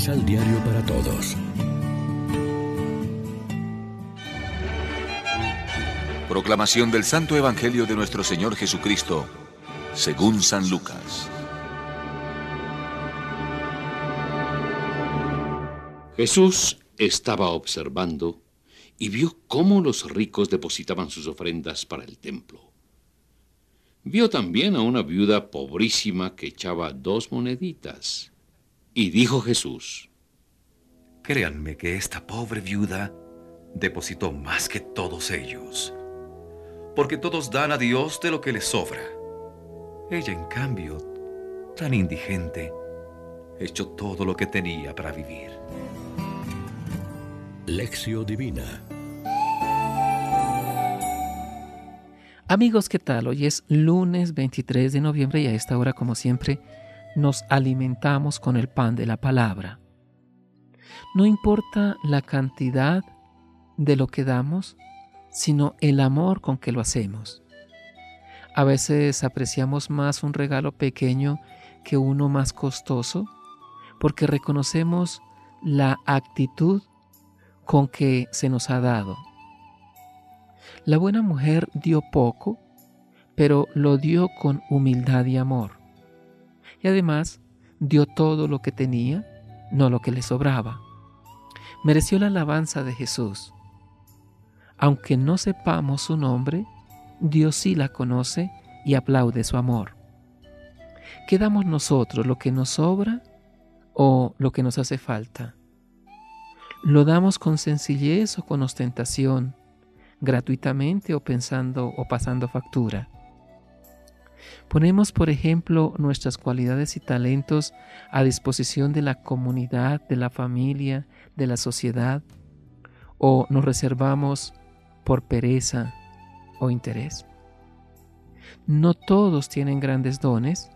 Misal Diario para Todos. Proclamación del Santo Evangelio de nuestro Señor Jesucristo, según San Lucas. Jesús estaba observando y vio cómo los ricos depositaban sus ofrendas para el templo. Vio también a una viuda pobrísima que echaba dos moneditas. Y dijo Jesús, Créanme que esta pobre viuda depositó más que todos ellos, porque todos dan a Dios de lo que les sobra. Ella, en cambio, tan indigente, echó todo lo que tenía para vivir. Lección Divina Amigos, ¿qué tal? Hoy es lunes 23 de noviembre y a esta hora, como siempre, nos alimentamos con el pan de la palabra. No importa la cantidad de lo que damos, sino el amor con que lo hacemos. A veces apreciamos más un regalo pequeño que uno más costoso, porque reconocemos la actitud con que se nos ha dado la buena mujer dio poco, pero lo dio con humildad y amor. Y además dio todo lo que tenía, no lo que le sobraba. Mereció la alabanza de Jesús. Aunque no sepamos su nombre, Dios sí la conoce y aplaude su amor. ¿Qué damos nosotros, lo que nos sobra o lo que nos hace falta? ¿Lo damos con sencillez o con ostentación? gratuitamente o pensando o pasando factura. Ponemos, por ejemplo, nuestras cualidades y talentos a disposición de la comunidad, de la familia, de la sociedad, o nos reservamos por pereza o interés. No todos tienen grandes dones,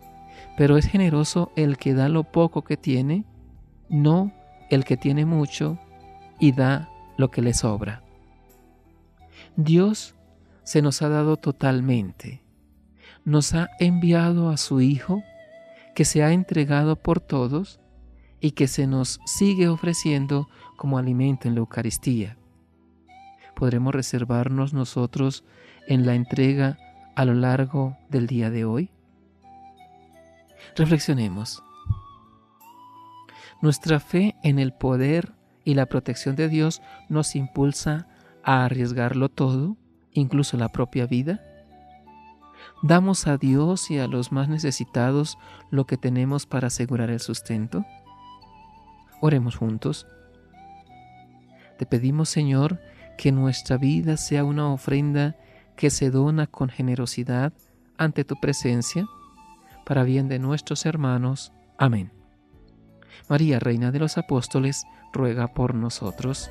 pero es generoso el que da lo poco que tiene, no el que tiene mucho y da lo que le sobra. Dios se nos ha dado totalmente. Nos ha enviado a su Hijo, que se ha entregado por todos y que se nos sigue ofreciendo como alimento en la Eucaristía. ¿Podremos reservarnos nosotros en la entrega a lo largo del día de hoy? Reflexionemos. Nuestra fe en el poder y la protección de Dios nos impulsa a arriesgarlo todo, incluso la propia vida? ¿Damos a Dios y a los más necesitados lo que tenemos para asegurar el sustento? Oremos juntos. Te pedimos, Señor, que nuestra vida sea una ofrenda que se dona con generosidad ante tu presencia, para bien de nuestros hermanos. Amén. María, Reina de los Apóstoles, ruega por nosotros.